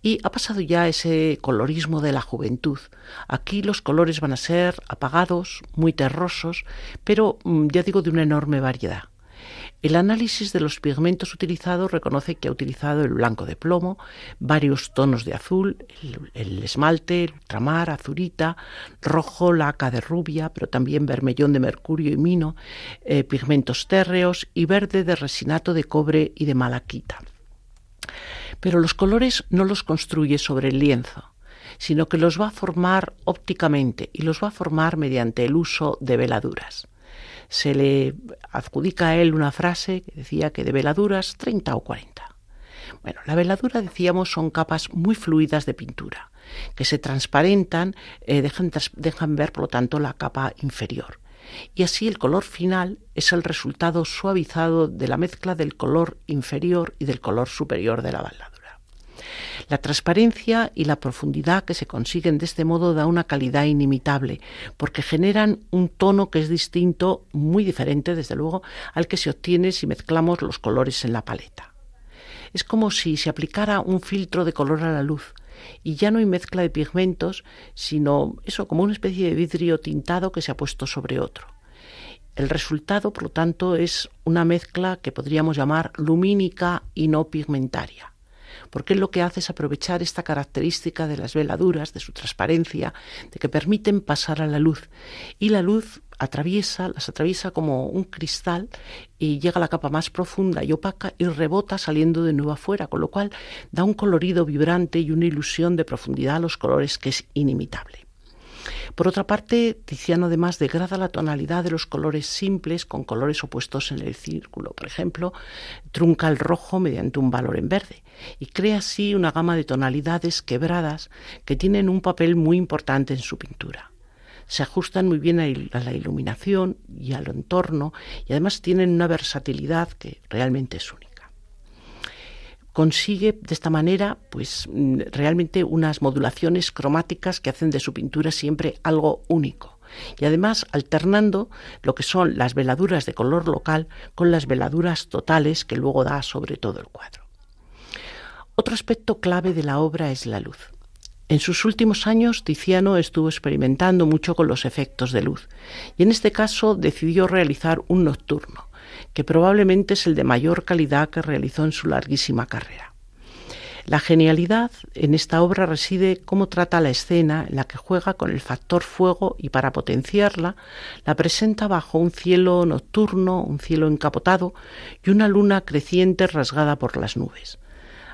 Y ha pasado ya ese colorismo de la juventud. Aquí los colores van a ser apagados, muy terrosos, pero mm, ya digo de una enorme variedad. El análisis de los pigmentos utilizados reconoce que ha utilizado el blanco de plomo, varios tonos de azul, el, esmalte, el ultramar, azurita, rojo, laca de rubia, pero también vermellón de mercurio y mino, eh, pigmentos térreos y verde de resinato de cobre y de malaquita. Pero los colores no los construye sobre el lienzo sino que los va a formar ópticamente y los va a formar mediante el uso de veladuras se le adjudica a él una frase que decía que de veladuras 30 o 40. Bueno, la veladura, decíamos, son capas muy fluidas de pintura, que se transparentan, eh, dejan, dejan ver, por lo tanto, la capa inferior. Y así el color final es el resultado suavizado de la mezcla del color inferior y del color superior de la veladura. La transparencia y la profundidad que se consiguen de este modo da una calidad inimitable, porque generan un tono que es distinto, muy diferente desde luego, al que se obtiene si mezclamos los colores en la paleta. Es como si se aplicara un filtro de color a la luz, y ya no hay mezcla de pigmentos, sino eso como una especie de vidrio tintado que se ha puesto sobre otro. El resultado, por lo tanto, es una mezcla que podríamos llamar lumínica y no pigmentaria porque lo que hace es aprovechar esta característica de las veladuras, de su transparencia, de que permiten pasar a la luz. Y la luz atraviesa, las atraviesa como un cristal y llega a la capa más profunda y opaca y rebota saliendo de nuevo afuera, con lo cual da un colorido vibrante y una ilusión de profundidad a los colores que es inimitable. Por otra parte, Tiziano además degrada la tonalidad de los colores simples con colores opuestos en el círculo. Por ejemplo, trunca el rojo mediante un valor en verde y crea así una gama de tonalidades quebradas que tienen un papel muy importante en su pintura. Se ajustan muy bien a la iluminación y al entorno y además tienen una versatilidad que realmente es única. Consigue de esta manera pues mm, realmente unas modulaciones cromáticas que hacen de su pintura siempre algo único. Y además alternando lo que son las veladuras de color local con las veladuras totales que luego da sobre todo el cuadro. Otro aspecto clave de la obra es la luz. En sus últimos años, Tiziano estuvo experimentando mucho con los efectos de luz y en este caso decidió realizar un nocturno que probablemente es el de mayor calidad que realizó en su larguísima carrera. La genialidad en esta obra reside cómo trata la escena en la que juega con el factor fuego y para potenciarla la presenta bajo un cielo nocturno, un cielo encapotado y una luna creciente rasgada por las nubes.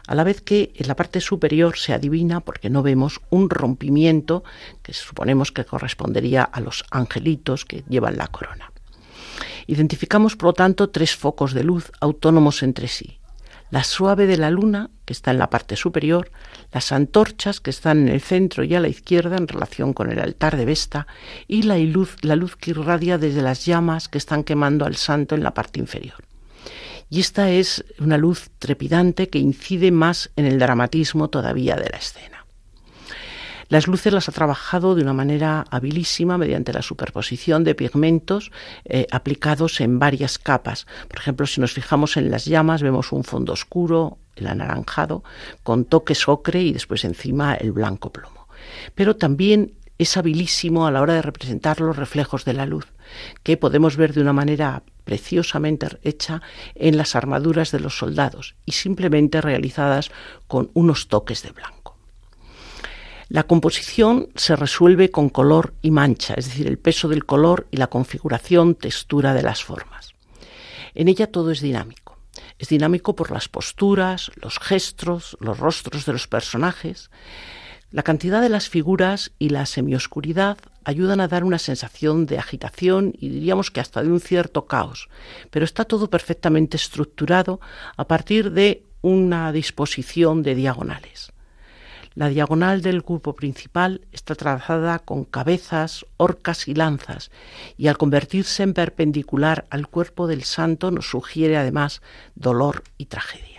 A la vez que en la parte superior se adivina, porque no vemos, un rompimiento que suponemos que correspondería a los angelitos que llevan la corona. Identificamos, por lo tanto, tres focos de luz autónomos entre sí. La suave de la luna, que está en la parte superior, las antorchas, que están en el centro y a la izquierda en relación con el altar de Vesta, y la luz, la luz que irradia desde las llamas que están quemando al santo en la parte inferior. Y esta es una luz trepidante que incide más en el dramatismo todavía de la escena. Las luces las ha trabajado de una manera habilísima mediante la superposición de pigmentos eh, aplicados en varias capas. Por ejemplo, si nos fijamos en las llamas, vemos un fondo oscuro, el anaranjado, con toques ocre y después encima el blanco plomo. Pero también es habilísimo a la hora de representar los reflejos de la luz, que podemos ver de una manera preciosamente hecha en las armaduras de los soldados y simplemente realizadas con unos toques de blanco. La composición se resuelve con color y mancha, es decir, el peso del color y la configuración, textura de las formas. En ella todo es dinámico. Es dinámico por las posturas, los gestos, los rostros de los personajes. La cantidad de las figuras y la semioscuridad ayudan a dar una sensación de agitación y diríamos que hasta de un cierto caos, pero está todo perfectamente estructurado a partir de una disposición de diagonales. La diagonal del grupo principal está trazada con cabezas, horcas y lanzas, y al convertirse en perpendicular al cuerpo del santo nos sugiere además dolor y tragedia.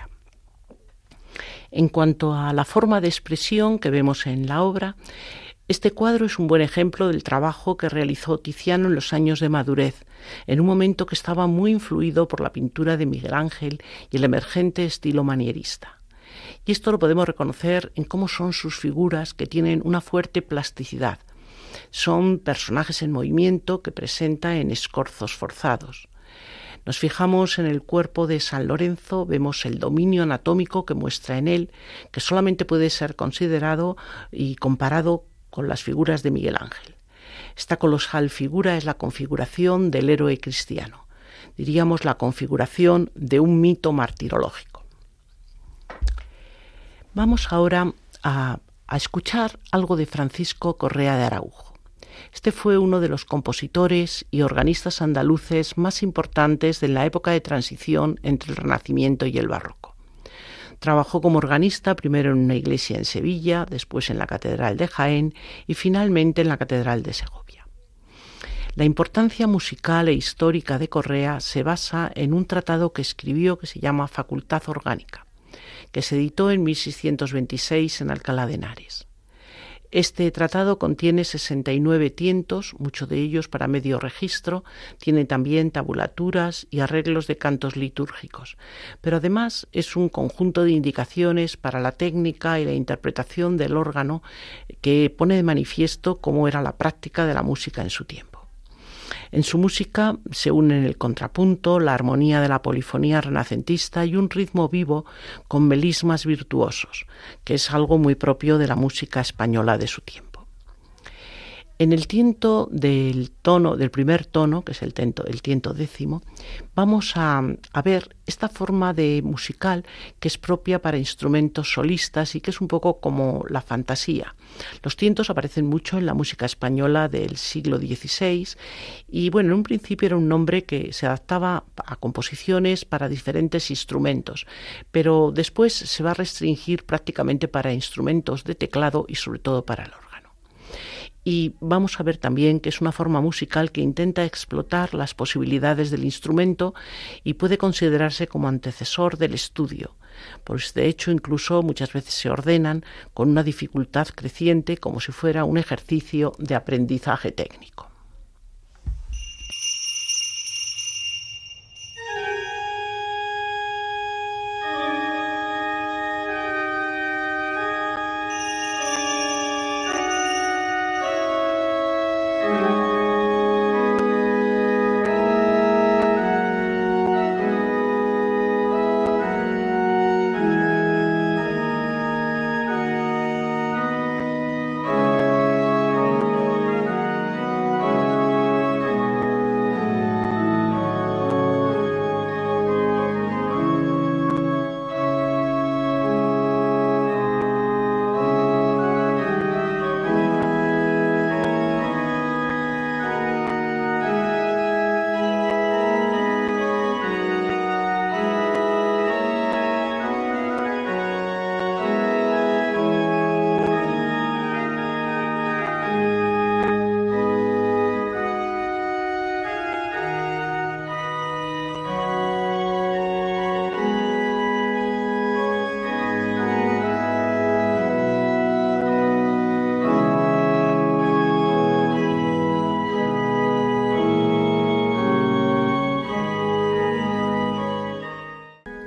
En cuanto a la forma de expresión que vemos en la obra, este cuadro es un buen ejemplo del trabajo que realizó Tiziano en los años de madurez, en un momento que estaba muy influido por la pintura de Miguel Ángel y el emergente estilo manierista. Y esto lo podemos reconocer en cómo son sus figuras que tienen una fuerte plasticidad. Son personajes en movimiento que presenta en escorzos forzados. Nos fijamos en el cuerpo de San Lorenzo, vemos el dominio anatómico que muestra en él, que solamente puede ser considerado y comparado con las figuras de Miguel Ángel. Esta colosal figura es la configuración del héroe cristiano, diríamos la configuración de un mito martirológico. Vamos ahora a, escuchar algo de Francisco Correa de Araujo. Este fue uno de los compositores y organistas andaluces más importantes de la época de transición entre el Renacimiento y el Barroco. Trabajó como organista primero en una iglesia en Sevilla, después en la Catedral de Jaén y finalmente en la Catedral de Segovia. La importancia musical e histórica de Correa se basa en un tratado que escribió que se llama Facultad Orgánica, que se editó en 1626 en Alcalá de Henares. Este tratado contiene 69 tientos, muchos de ellos para medio registro, tiene también tabulaturas y arreglos de cantos litúrgicos, pero además es un conjunto de indicaciones para la técnica y la interpretación del órgano que pone de manifiesto cómo era la práctica de la música en su tiempo. En su música se unen el contrapunto, la armonía de la polifonía renacentista y un ritmo vivo con melismas virtuosos, que es algo muy propio de la música española de su tiempo. En el tiento del tono, del primer tono, que es el, el tiento décimo, vamos a, ver esta forma de musical que es propia para instrumentos solistas y que es un poco como la fantasía. Los tientos aparecen mucho en la música española del siglo XVI y bueno, en un principio era un nombre que se adaptaba a composiciones para diferentes instrumentos, pero después se va a restringir prácticamente para instrumentos de teclado y sobre todo para el y vamos a ver también que es una forma musical que intenta explotar las posibilidades del instrumento y puede considerarse como antecesor del estudio. Pues de hecho incluso muchas veces se ordenan con una dificultad creciente como si fuera un ejercicio de aprendizaje técnico.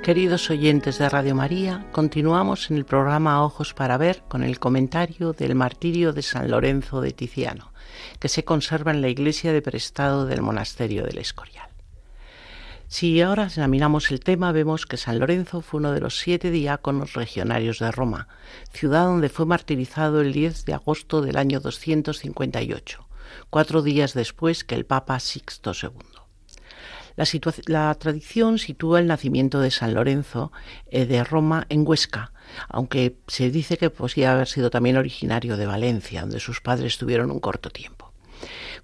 Queridos oyentes de Radio María, continuamos en el programa Ojos para Ver con el comentario del martirio de San Lorenzo de Tiziano, que se conserva en la iglesia de prestado del monasterio del Escorial. Si ahora examinamos el tema, vemos que San Lorenzo fue uno de los siete diáconos regionarios de Roma, ciudad donde fue martirizado el 10 de agosto del año 258, cuatro días después que el Papa Sixto II. La, tradición sitúa el nacimiento de San Lorenzo eh, de Roma en Huesca, aunque se dice que podría haber sido también originario de Valencia, donde sus padres tuvieron un corto tiempo.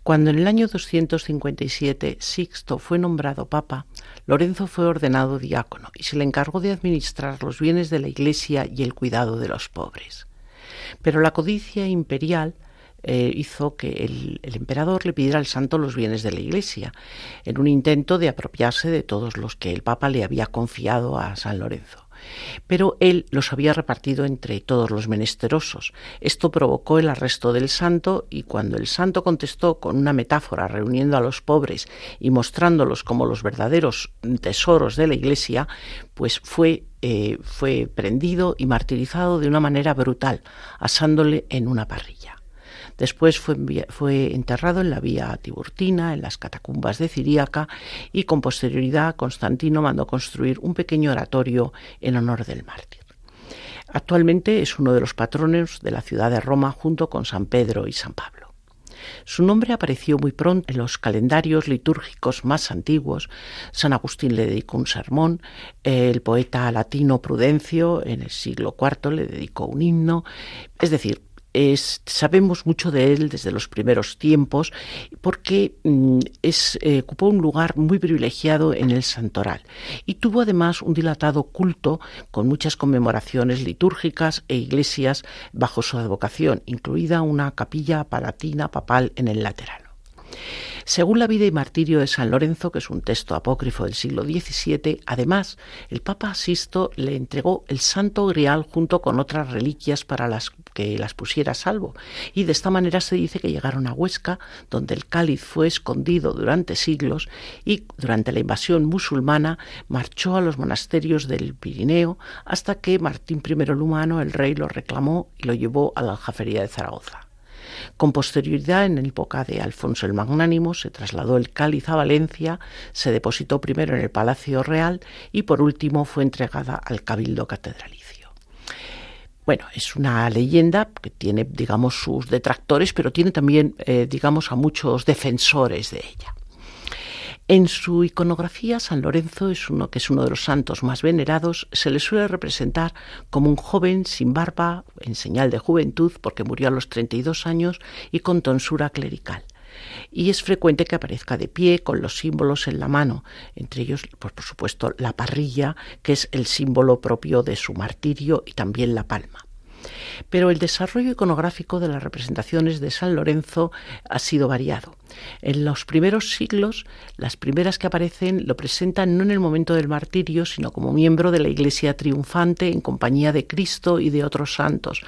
Cuando en el año 257 Sixto fue nombrado papa, Lorenzo fue ordenado diácono y se le encargó de administrar los bienes de la Iglesia y el cuidado de los pobres. Pero la codicia imperial eh, hizo que el, emperador le pidiera al santo los bienes de la Iglesia, en un intento de apropiarse de todos los que el Papa le había confiado a San Lorenzo pero él los había repartido entre todos los menesterosos. Esto provocó el arresto del santo y cuando el santo contestó con una metáfora reuniendo a los pobres y mostrándolos como los verdaderos tesoros de la Iglesia, pues fue, eh, fue prendido y martirizado de una manera brutal, asándole en una parrilla. Después fue, enterrado en la vía Tiburtina, en las catacumbas de Ciríaca, y con posterioridad Constantino mandó construir un pequeño oratorio en honor del mártir. Actualmente es uno de los patrones de la ciudad de Roma junto con San Pedro y San Pablo. Su nombre apareció muy pronto en los calendarios litúrgicos más antiguos. San Agustín le dedicó un sermón, el poeta latino Prudencio en el siglo IV le dedicó un himno. Es decir, sabemos mucho de él desde los primeros tiempos porque mm, eh, ocupó un lugar muy privilegiado en el santoral y tuvo además un dilatado culto con muchas conmemoraciones litúrgicas e iglesias bajo su advocación, incluida una capilla palatina papal en el lateral. Según la vida y martirio de San Lorenzo, que es un texto apócrifo del siglo XVII, además, el Papa Sisto le entregó el Santo Grial junto con otras reliquias para las que las pusiera a salvo. Y de esta manera se dice que llegaron a Huesca, donde el cáliz fue escondido durante siglos y durante la invasión musulmana marchó a los monasterios del Pirineo hasta que Martín I el Humano, el rey, lo reclamó y lo llevó a la aljafería de Zaragoza. Con posterioridad, en época de Alfonso el Magnánimo, se trasladó el cáliz a Valencia, se depositó primero en el Palacio Real y por último fue entregada al Cabildo Catedralicio. Bueno, es una leyenda que tiene, digamos, sus detractores, pero tiene también, eh, digamos, a muchos defensores de ella. En su iconografía, San Lorenzo es uno que es uno de los santos más venerados, se le suele representar como un joven sin barba, en señal de juventud, porque murió a los 32 años y con tonsura clerical. Y es frecuente que aparezca de pie con los símbolos en la mano, entre ellos, pues, por supuesto, la parrilla, que es el símbolo propio de su martirio, y también la palma. Pero el desarrollo iconográfico de las representaciones de San Lorenzo ha sido variado. En los primeros siglos, las primeras que aparecen lo presentan no en el momento del martirio, sino como miembro de la Iglesia triunfante en compañía de Cristo y de otros santos.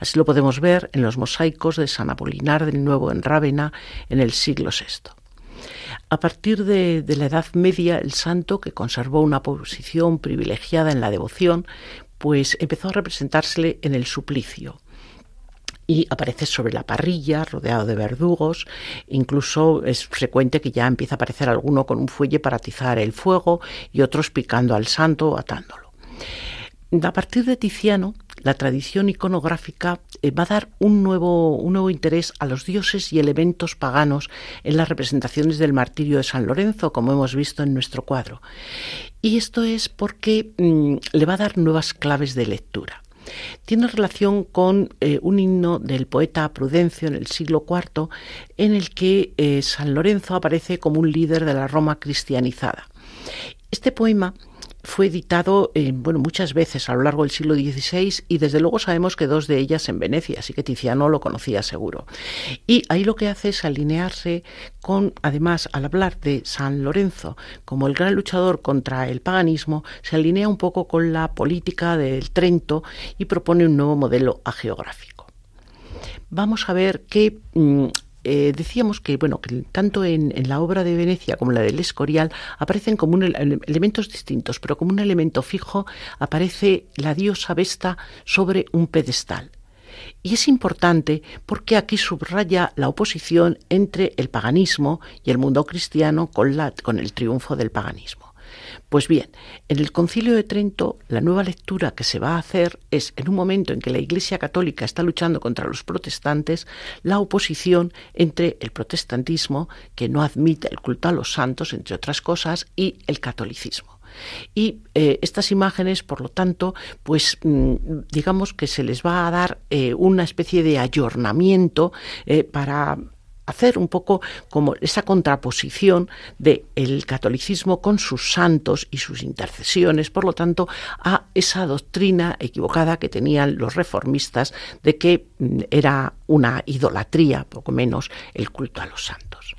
Así lo podemos ver en los mosaicos de San Apolinar del Nuevo en Rávena en el siglo VI. A partir de, de, la Edad Media, el santo, que conservó una posición privilegiada en la devoción, pues empezó a representársele en el suplicio y aparece sobre la parrilla, rodeado de verdugos. Incluso es frecuente que ya empieza a aparecer alguno con un fuelle para atizar el fuego y otros picando al santo o atándolo. A partir de Tiziano, la tradición iconográfica eh, va a dar un nuevo, un nuevo interés a los dioses y elementos paganos en las representaciones del martirio de San Lorenzo, como hemos visto en nuestro cuadro. Y esto es porque mm, le va a dar nuevas claves de lectura. Tiene relación con eh, un himno del poeta Prudencio en el siglo IV, en el que eh, San Lorenzo aparece como un líder de la Roma cristianizada. Este poema fue editado bueno, muchas veces a lo largo del siglo XVI y desde luego sabemos que dos de ellas en Venecia, así que Tiziano lo conocía seguro. Y ahí lo que hace es alinearse con, además, al hablar de San Lorenzo como el gran luchador contra el paganismo, se alinea un poco con la política del Trento y propone un nuevo modelo ageográfico. Vamos a ver qué mm, eh, decíamos que, bueno, que tanto en, la obra de Venecia como la del Escorial aparecen como elementos distintos, pero como un elemento fijo aparece la diosa Vesta sobre un pedestal. Y es importante porque aquí subraya la oposición entre el paganismo y el mundo cristiano con, la, con el triunfo del paganismo. Pues bien, en el Concilio de Trento la nueva lectura que se va a hacer es, en un momento en que la Iglesia Católica está luchando contra los protestantes, la oposición entre el protestantismo, que no admite el culto a los santos, entre otras cosas, y el catolicismo. Y eh, estas imágenes, por lo tanto, pues mm, digamos que se les va a dar eh, una especie de ayornamiento eh, para hacer un poco como esa contraposición del el catolicismo con sus santos y sus intercesiones, por lo tanto, a esa doctrina equivocada que tenían los reformistas de que mm, era una idolatría, poco menos, el culto a los santos.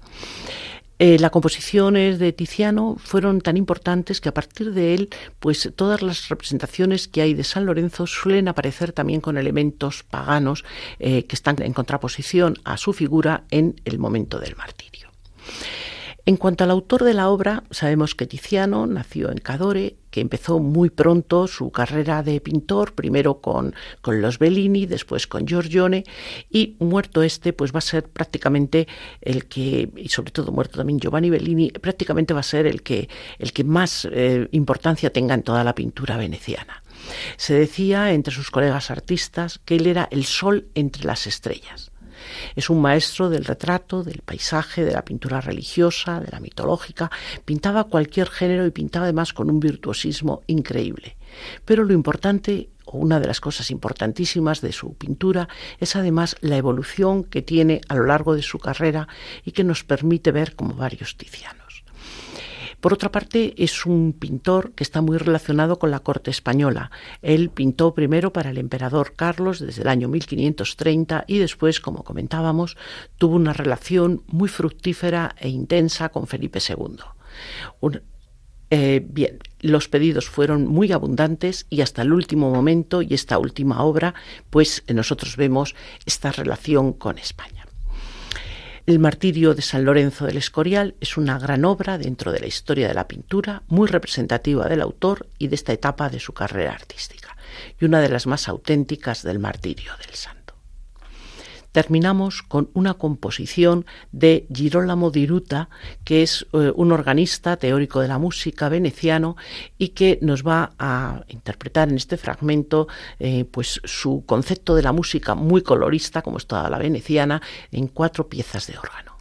Eh, las composiciones de Tiziano fueron tan importantes que a partir de él, pues todas las representaciones que hay de San Lorenzo suelen aparecer también con elementos paganos eh, que están en contraposición a su figura en el momento del martirio. En cuanto al autor de la obra, sabemos que Tiziano nació en Cadore, que empezó muy pronto su carrera de pintor, primero con, los Bellini, después con Giorgione, y muerto este, pues va a ser prácticamente el que, y sobre todo muerto también Giovanni Bellini, prácticamente va a ser el que, el que más eh, importancia tenga en toda la pintura veneciana. Se decía entre sus colegas artistas que él era el sol entre las estrellas. Es un maestro del retrato, del paisaje, de la pintura religiosa, de la mitológica. Pintaba cualquier género y pintaba además con un virtuosismo increíble. Pero lo importante o una de las cosas importantísimas de su pintura es además la evolución que tiene a lo largo de su carrera y que nos permite ver como varios Tizianos. Por otra parte, es un pintor que está muy relacionado con la corte española. Él pintó primero para el emperador Carlos desde el año 1530 y después, como comentábamos, tuvo una relación muy fructífera e intensa con Felipe II. Eh, bien, los pedidos fueron muy abundantes y hasta el último momento y esta última obra, pues nosotros vemos esta relación con España. El martirio de San Lorenzo del Escorial es una gran obra dentro de la historia de la pintura, muy representativa del autor y de esta etapa de su carrera artística, y una de las más auténticas del martirio del santo terminamos con una composición de Girolamo Diruta, que es eh, un organista teórico de la música veneciano y que nos va a interpretar en este fragmento eh, pues su concepto de la música muy colorista, como es toda la veneciana, en cuatro piezas de órgano.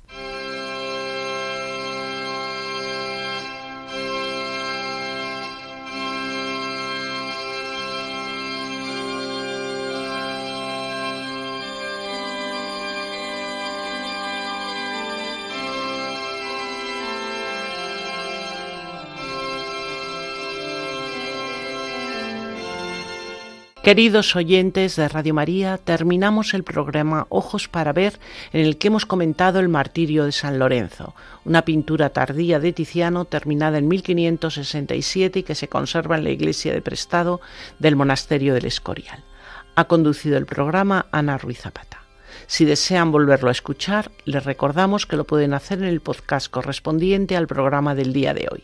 Queridos oyentes de Radio María, terminamos el programa Ojos para Ver en el que hemos comentado el martirio de San Lorenzo, una pintura tardía de Tiziano terminada en 1567 y que se conserva en la iglesia de Prestado del monasterio del Escorial. Ha conducido el programa Ana Ruiz Zapata. Si desean volverlo a escuchar, les recordamos que lo pueden hacer en el podcast correspondiente al programa del día de hoy.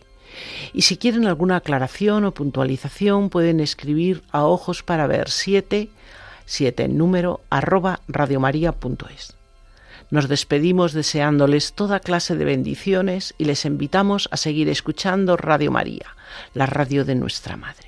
Y si quieren alguna aclaración o puntualización, pueden escribir a ojos para ver 7, 7 en número, arroba radiomaria.es. Nos despedimos deseándoles toda clase de bendiciones y les invitamos a seguir escuchando Radio María, la radio de nuestra Madre.